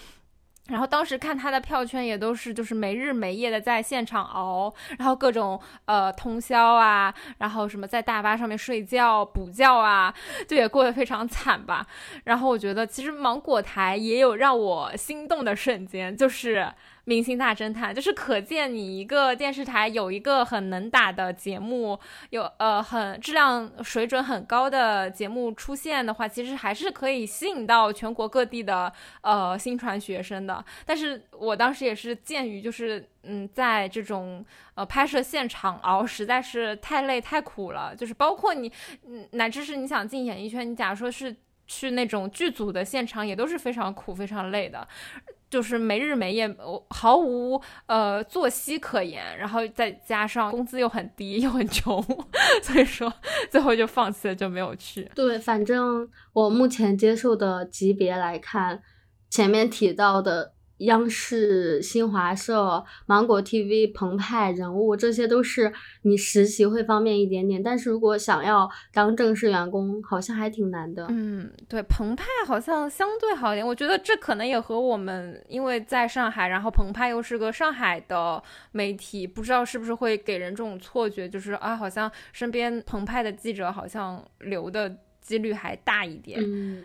然后当时看他的票圈也都是就是没日没夜的在现场熬，然后各种呃通宵啊，然后什么在大巴上面睡觉补觉啊，就也过得非常惨吧。然后我觉得其实芒果台也有让我心动的瞬间，就是明星大侦探，就是可见你一个电视台有一个很能打的节目，有呃很质量水准很高的节目出现的话，其实还是可以吸引到全国各地的呃新传学生的。但是我当时也是鉴于就是嗯，在这种呃拍摄现场熬实在是太累太苦了，就是包括你嗯乃至是你想进演艺圈，你假如说是去那种剧组的现场，也都是非常苦非常累的。就是没日没夜，毫无呃作息可言，然后再加上工资又很低又很穷，所以说最后就放弃了，就没有去。对，反正我目前接受的级别来看，前面提到的。央视、新华社、芒果 TV、澎湃人物，这些都是你实习会方便一点点，但是如果想要当正式员工，好像还挺难的。嗯，对，澎湃好像相对好一点，我觉得这可能也和我们因为在上海，然后澎湃又是个上海的媒体，不知道是不是会给人这种错觉，就是啊，好像身边澎湃的记者好像留的几率还大一点。嗯。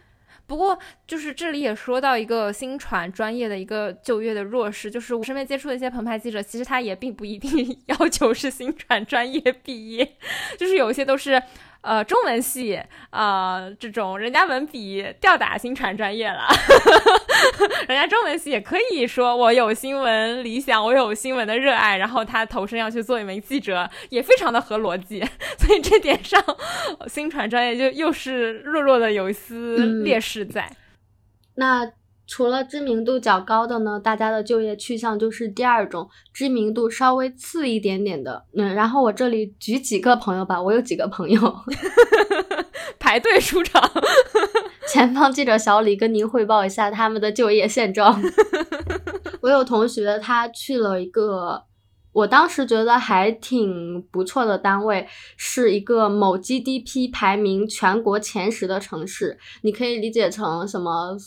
不过，就是这里也说到一个新传专业的一个就业的弱势，就是我身边接触的一些澎湃记者，其实他也并不一定 要求是新传专业毕业，就是有一些都是。呃，中文系啊，这种人家文笔吊打新传专业了，人家中文系也可以说我有新闻理想，我有新闻的热爱，然后他投身要去做一名记者，也非常的合逻辑，所以这点上，新传专业就又是弱弱的有一丝劣势在。那。除了知名度较高的呢，大家的就业去向就是第二种知名度稍微次一点点的。嗯，然后我这里举几个朋友吧，我有几个朋友 排队出场。前方记者小李跟您汇报一下他们的就业现状。我有同学他去了一个，我当时觉得还挺不错的单位，是一个某 GDP 排名全国前十的城市，你可以理解成什么？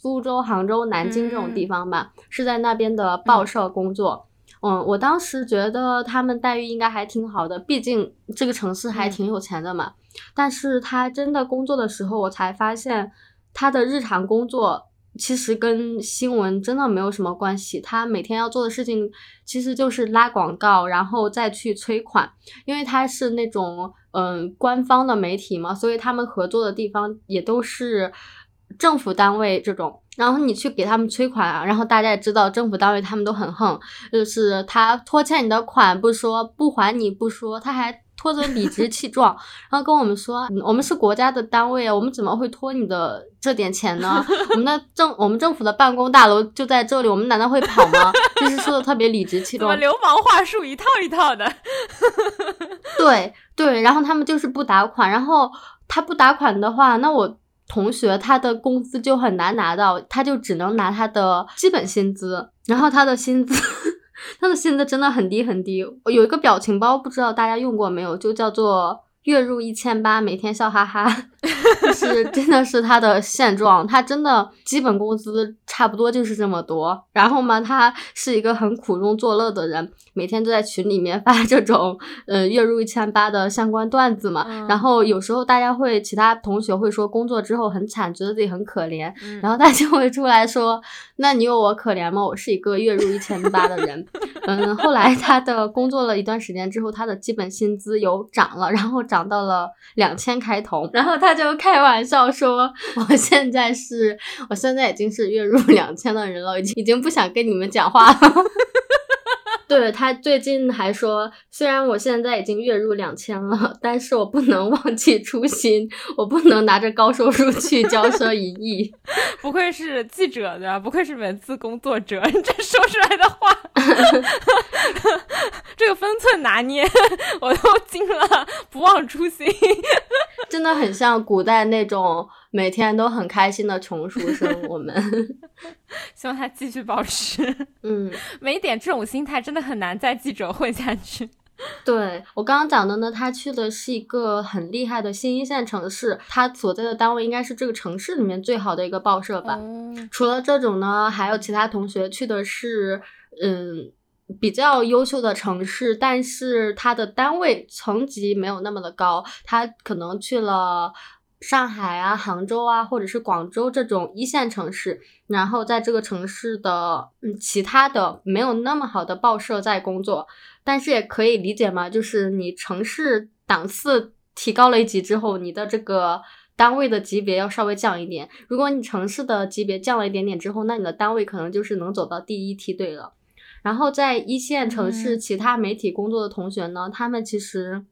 苏州、杭州、南京这种地方吧，是在那边的报社工作。嗯，我当时觉得他们待遇应该还挺好的，毕竟这个城市还挺有钱的嘛。但是他真的工作的时候，我才发现他的日常工作其实跟新闻真的没有什么关系。他每天要做的事情其实就是拉广告，然后再去催款。因为他是那种嗯官方的媒体嘛，所以他们合作的地方也都是。政府单位这种，然后你去给他们催款啊，然后大家也知道政府单位他们都很横，就是他拖欠你的款不说，不还你不说，他还拖着理直气壮，然后跟我们说，我们是国家的单位啊，我们怎么会拖你的这点钱呢？我们的政我们政府的办公大楼就在这里，我们难道会跑吗？就是说的特别理直气壮，流氓话术一套一套的，对对，然后他们就是不打款，然后他不打款的话，那我。同学他的工资就很难拿到，他就只能拿他的基本薪资，然后他的薪资，他的薪资真的很低很低。有一个表情包，不知道大家用过没有，就叫做。月入一千八，每天笑哈哈，就是真的是他的现状。他真的基本工资差不多就是这么多。然后嘛，他是一个很苦中作乐的人，每天都在群里面 发这种呃月入一千八的相关段子嘛。然后有时候大家会，其他同学会说工作之后很惨，觉得自己很可怜。然后他就会出来说：“那你有我可怜吗？我是一个月入一千八的人。”嗯，后来他的工作了一段时间之后，他的基本薪资有涨了，然后。涨到了两千开头，然后他他就开玩笑说：“我现在是，我现在已经是月入两千的人了，已经已经不想跟你们讲话了。”对他最近还说，虽然我现在已经月入两千了，但是我不能忘记初心，我不能拿着高收入去骄奢淫逸。不愧是记者对吧？不愧是文字工作者，你 这说出来的话，这个分寸拿捏，我都惊了。不忘初心，真的很像古代那种每天都很开心的穷书生。我们希望他继续保持。嗯，没点这种心态，真的很难在记者混下去。对我刚刚讲的呢，他去的是一个很厉害的新一线城市，他所在的单位应该是这个城市里面最好的一个报社吧。除了这种呢，还有其他同学去的是，嗯，比较优秀的城市，但是他的单位层级没有那么的高，他可能去了。上海啊、杭州啊，或者是广州这种一线城市，然后在这个城市的嗯其他的没有那么好的报社在工作，但是也可以理解嘛，就是你城市档次提高了一级之后，你的这个单位的级别要稍微降一点。如果你城市的级别降了一点点之后，那你的单位可能就是能走到第一梯队了。然后在一线城市其他媒体工作的同学呢，他们其实。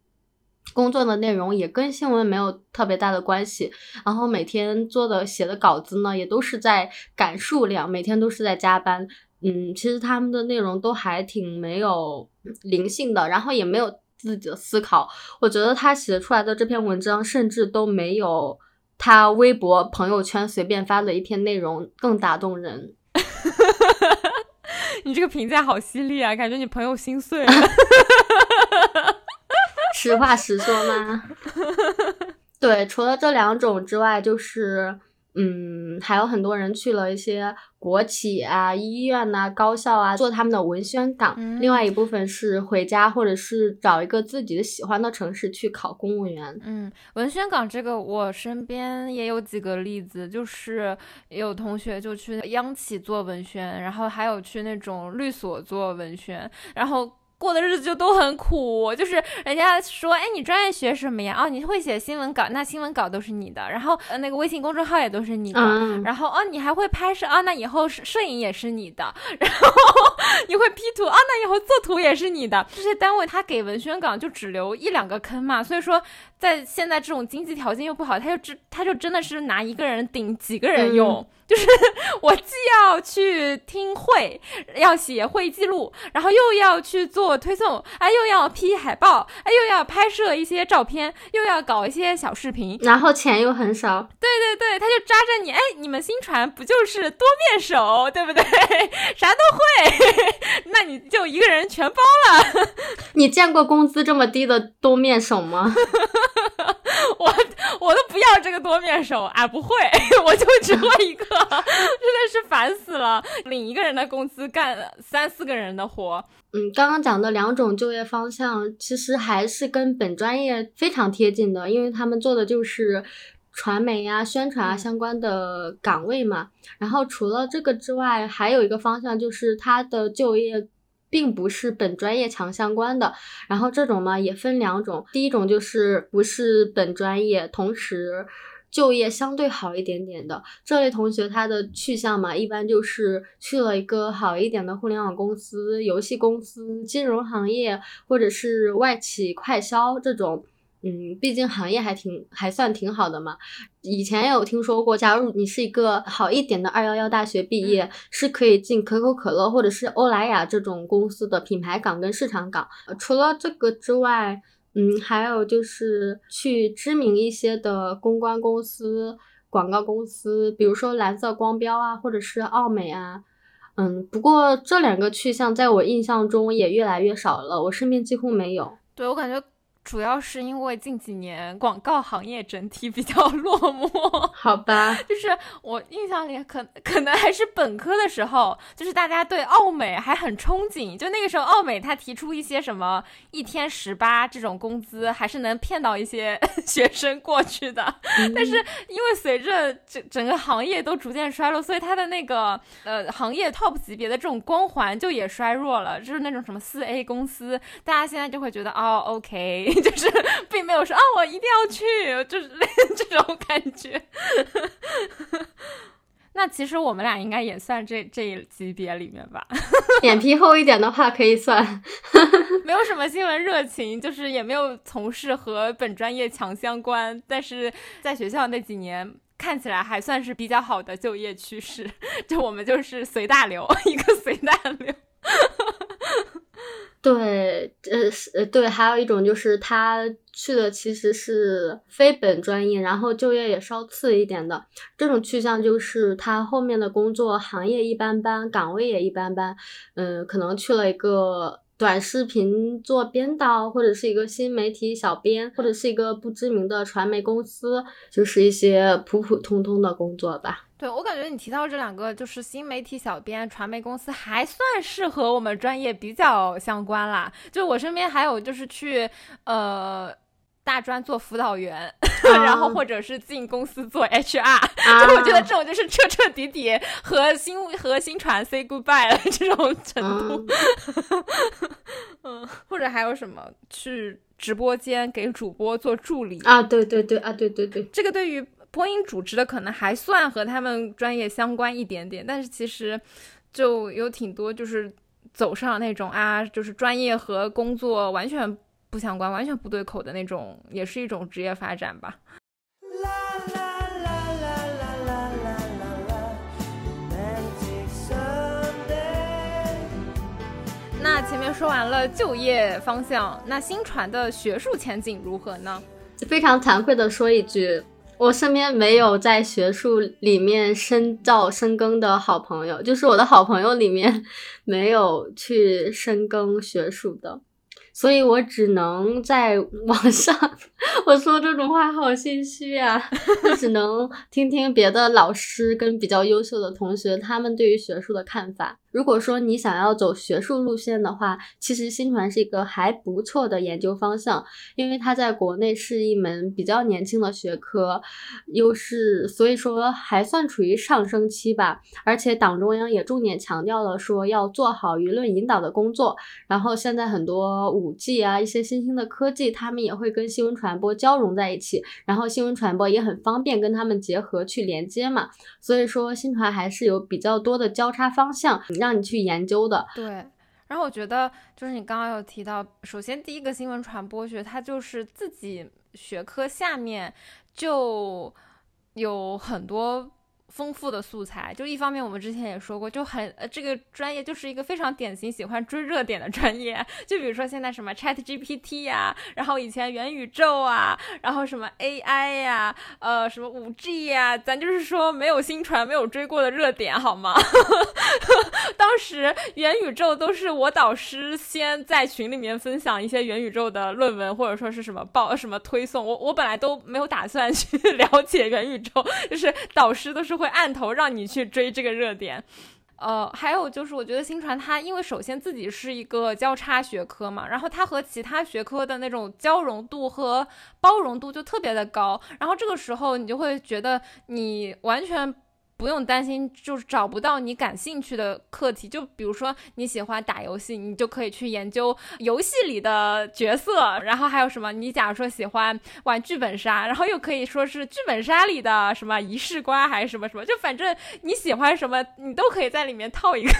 工作的内容也跟新闻没有特别大的关系，然后每天做的写的稿子呢，也都是在赶数量，每天都是在加班。嗯，其实他们的内容都还挺没有灵性的，然后也没有自己的思考。我觉得他写出来的这篇文章，甚至都没有他微博朋友圈随便发的一篇内容更打动人。你这个评价好犀利啊，感觉你朋友心碎了。实话实说吗？对，除了这两种之外，就是嗯，还有很多人去了一些国企啊、医院呐、高校啊，做他们的文宣岗。另外一部分是回家，或者是找一个自己的喜欢的城市去考公务员。嗯，文宣岗这个，我身边也有几个例子，就是有同学就去央企做文宣，然后还有去那种律所做文宣，然后。过的日子就都很苦，就是人家说，哎，你专业学什么呀？哦，你会写新闻稿，那新闻稿都是你的。然后，呃，那个微信公众号也都是你的。然后，哦，你还会拍摄啊？那以后摄摄影也是你的。然后，你会 P 图啊？那以后做图也是你的。这些单位他给文宣岗就只留一两个坑嘛。所以说，在现在这种经济条件又不好，他就只他就真的是拿一个人顶几个人用。就是我既要去听会，要写会议记录，然后又要去做推送，哎，又要 P 海报，哎，又要拍摄一些照片，又要搞一些小视频，然后钱又很少。对对对，他就扎着你，哎，你们新传不就是多面手，对不对？啥都会，那你就一个人全包了。你见过工资这么低的多面手吗？我我都不要这个多面手啊，不会，我就只会一个。真的是烦死了，领一个人的工资干三四个人的活。嗯，刚刚讲的两种就业方向，其实还是跟本专业非常贴近的，因为他们做的就是传媒呀、宣传啊相关的岗位嘛。然后除了这个之外，还有一个方向就是他的就业并不是本专业强相关的。然后这种嘛也分两种，第一种就是不是本专业，同时。就业相对好一点点的这类同学，他的去向嘛，一般就是去了一个好一点的互联网公司、游戏公司、金融行业，或者是外企、快销这种。嗯，毕竟行业还挺还算挺好的嘛。以前也有听说过，假如你是一个好一点的二幺幺大学毕业，是可以进可口可乐或者是欧莱雅这种公司的品牌岗跟市场岗。除了这个之外，嗯，还有就是去知名一些的公关公司、广告公司，比如说蓝色光标啊，或者是奥美啊。嗯，不过这两个去向在我印象中也越来越少了，我身边几乎没有。对我感觉。主要是因为近几年广告行业整体比较 落寞，好吧？就是我印象里可可能还是本科的时候，就是大家对奥美还很憧憬，就那个时候奥美他提出一些什么一天十八这种工资，还是能骗到一些 学生过去的。但是因为随着整整个行业都逐渐衰落，所以他的那个呃行业 top 级别的这种光环就也衰弱了，就是那种什么四 A 公司，大家现在就会觉得哦，OK。就是并没有说啊，我一定要去，就是 这种感觉。那其实我们俩应该也算这这一级别里面吧。脸皮厚一点的话可以算。没有什么新闻热情，就是也没有从事和本专业强相关，但是在学校那几年看起来还算是比较好的就业趋势。就我们就是随大流，一个随大流。对，呃，是呃，对，还有一种就是他去的其实是非本专业，然后就业也稍次一点的。这种去向，就是他后面的工作行业一般般，岗位也一般般，嗯，可能去了一个短视频做编导，或者是一个新媒体小编，或者是一个不知名的传媒公司，就是一些普普通通的工作吧。对我感觉你提到这两个，就是新媒体小编、传媒公司，还算是和我们专业比较相关啦。就我身边还有就是去呃大专做辅导员，然后或者是进公司做 HR，就我觉得这种就是彻彻底底和新和新传 say goodbye 了这种程度。嗯，或者还有什么去直播间给主播做助理啊？对对对啊，对对对，这个对于播音主持的可能还算和他们专业相关一点点，但是其实就有挺多就是走上那种啊，就是专业和工作完全不相关、完全不对口的那种，也是一种职业发展吧。那前面说完了就业方向，那新传的学术前景如何呢？非常惭愧的说一句，我身边没有在学术里面深造深耕的好朋友，就是我的好朋友里面 没有去深耕学术的。所以我只能在网上，我说这种话好心虚啊，我只能听听别的老师跟比较优秀的同学他们对于学术的看法。如果说你想要走学术路线的话，其实新传是一个还不错的研究方向，因为它在国内是一门比较年轻的学科，又是所以说还算处于上升期吧。而且党中央也重点强调了说要做好舆论引导的工作。然后现在很多五 G 啊，一些新兴的科技，他们也会跟新闻传播交融在一起，然后新闻传播也很方便跟他们结合去连接嘛。所以说新传还是有比较多的交叉方向。让你去研究的，对。然后我觉得，就是你刚刚有提到，首先第一个新闻传播学，它就是自己学科下面就有很多。丰富的素材，就一方面我们之前也说过，就很呃这个专业就是一个非常典型喜欢追热点的专业。就比如说现在什么 Chat GPT 呀，然后以前元宇宙啊，然后什么 AI 呀，呃什么五 G 呀，咱就是说没有新传没有追过的热点好吗？当时元宇宙都是我导师先在群里面分享一些元宇宙的论文或者说是什么报什么推送，我我本来都没有打算去 了解元宇宙，就是导师都是。会按头让你去追这个热点，呃，还有就是我觉得新传它因为首先自己是一个交叉学科嘛，然后它和其他学科的那种交融度和包容度就特别的高，然后这个时候你就会觉得你完全。不用担心，就是找不到你感兴趣的课题。就比如说你喜欢打游戏，你就可以去研究游戏里的角色。然后还有什么？你假如说喜欢玩剧本杀，然后又可以说是剧本杀里的什么仪式观还是什么什么，就反正你喜欢什么，你都可以在里面套一个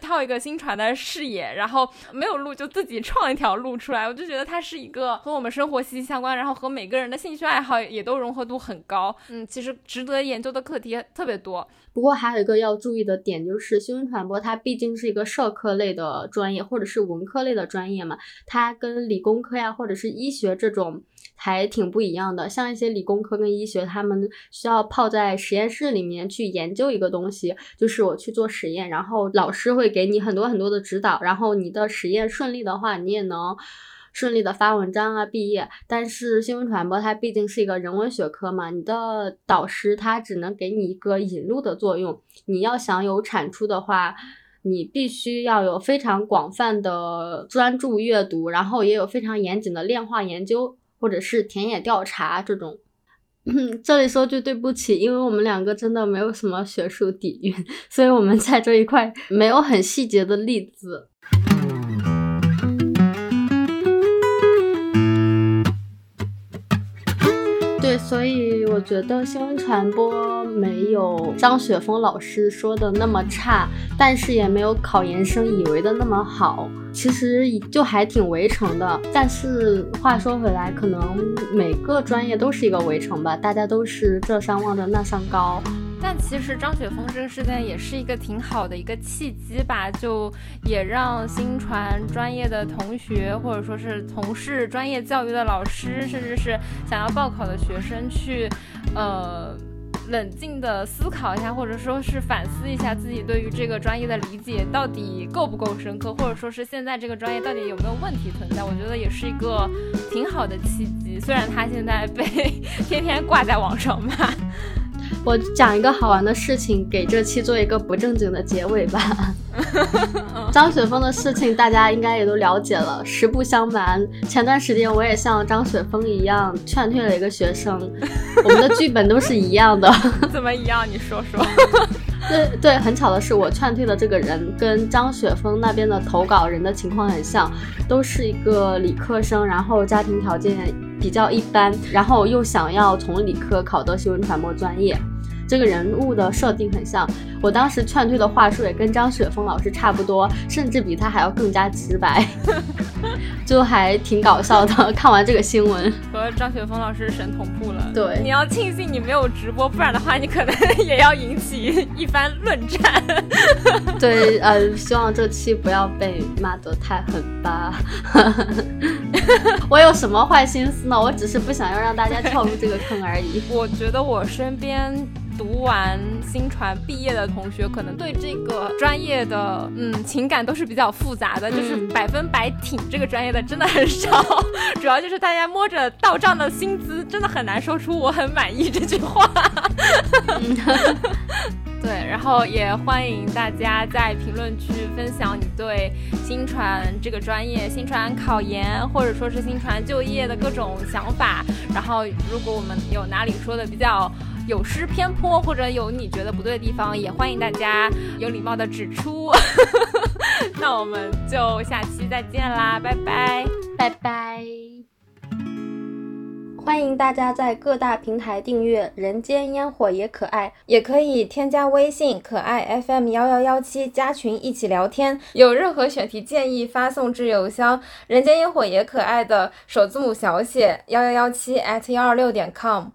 套一个新传的视野。然后没有路就自己创一条路出来。我就觉得它是一个和我们生活息息相关，然后和每个人的兴趣爱好也都融合度很高。嗯，其实值得研究的课题。特别多，不过还有一个要注意的点，就是新闻传播它毕竟是一个社科类的专业，或者是文科类的专业嘛，它跟理工科呀，或者是医学这种还挺不一样的。像一些理工科跟医学，他们需要泡在实验室里面去研究一个东西，就是我去做实验，然后老师会给你很多很多的指导，然后你的实验顺利的话，你也能。顺利的发文章啊，毕业。但是新闻传播它毕竟是一个人文学科嘛，你的导师他只能给你一个引路的作用。你要想有产出的话，你必须要有非常广泛的专注阅读，然后也有非常严谨的量化研究或者是田野调查这种。这里说句对不起，因为我们两个真的没有什么学术底蕴，所以我们在这一块没有很细节的例子。所以我觉得新闻传播没有张雪峰老师说的那么差，但是也没有考研生以为的那么好。其实就还挺围城的。但是话说回来，可能每个专业都是一个围城吧，大家都是这山望着那山高。但其实张雪峰这个事件也是一个挺好的一个契机吧，就也让新传专业的同学，或者说是从事专业教育的老师，甚至是想要报考的学生去，呃，冷静的思考一下，或者说是反思一下自己对于这个专业的理解到底够不够深刻，或者说是现在这个专业到底有没有问题存在。我觉得也是一个挺好的契机，虽然他现在被 天天挂在网上骂。我讲一个好玩的事情，给这期做一个不正经的结尾吧。张雪峰的事情大家应该也都了解了。实不相瞒，前段时间我也像张雪峰一样劝退了一个学生，我们的剧本都是一样的。怎么一样？你说说。对对，很巧的是，我劝退的这个人跟张雪峰那边的投稿人的情况很像，都是一个理科生，然后家庭条件比较一般，然后又想要从理科考到新闻传播专业。这个人物的设定很像，我当时劝退的话术也跟张雪峰老师差不多，甚至比他还要更加直白，就还挺搞笑的。看完这个新闻，和张雪峰老师神同步了。对，你要庆幸你没有直播，不然的话你可能 也要引起一番论战。对，呃，希望这期不要被骂得太狠吧。我有什么坏心思呢？我只是不想要让大家跳入这个坑而已。我觉得我身边。读完新传毕业的同学，可能对这个专业的嗯情感都是比较复杂的，就是百分百挺这个专业的真的很少。主要就是大家摸着到账的薪资，真的很难说出我很满意这句话。对，然后也欢迎大家在评论区分享你对新传这个专业、新传考研或者说是新传就业的各种想法。然后，如果我们有哪里说的比较。有失偏颇或者有你觉得不对的地方，也欢迎大家有礼貌的指出。那我们就下期再见啦，拜拜拜拜！欢迎大家在各大平台订阅《人间烟火也可爱》，也可以添加微信“可爱 FM 幺幺幺七”加群一起聊天。有任何选题建议，发送至邮箱“人间烟火也可爱”的首字母小写幺幺幺七 at 幺二六点 com。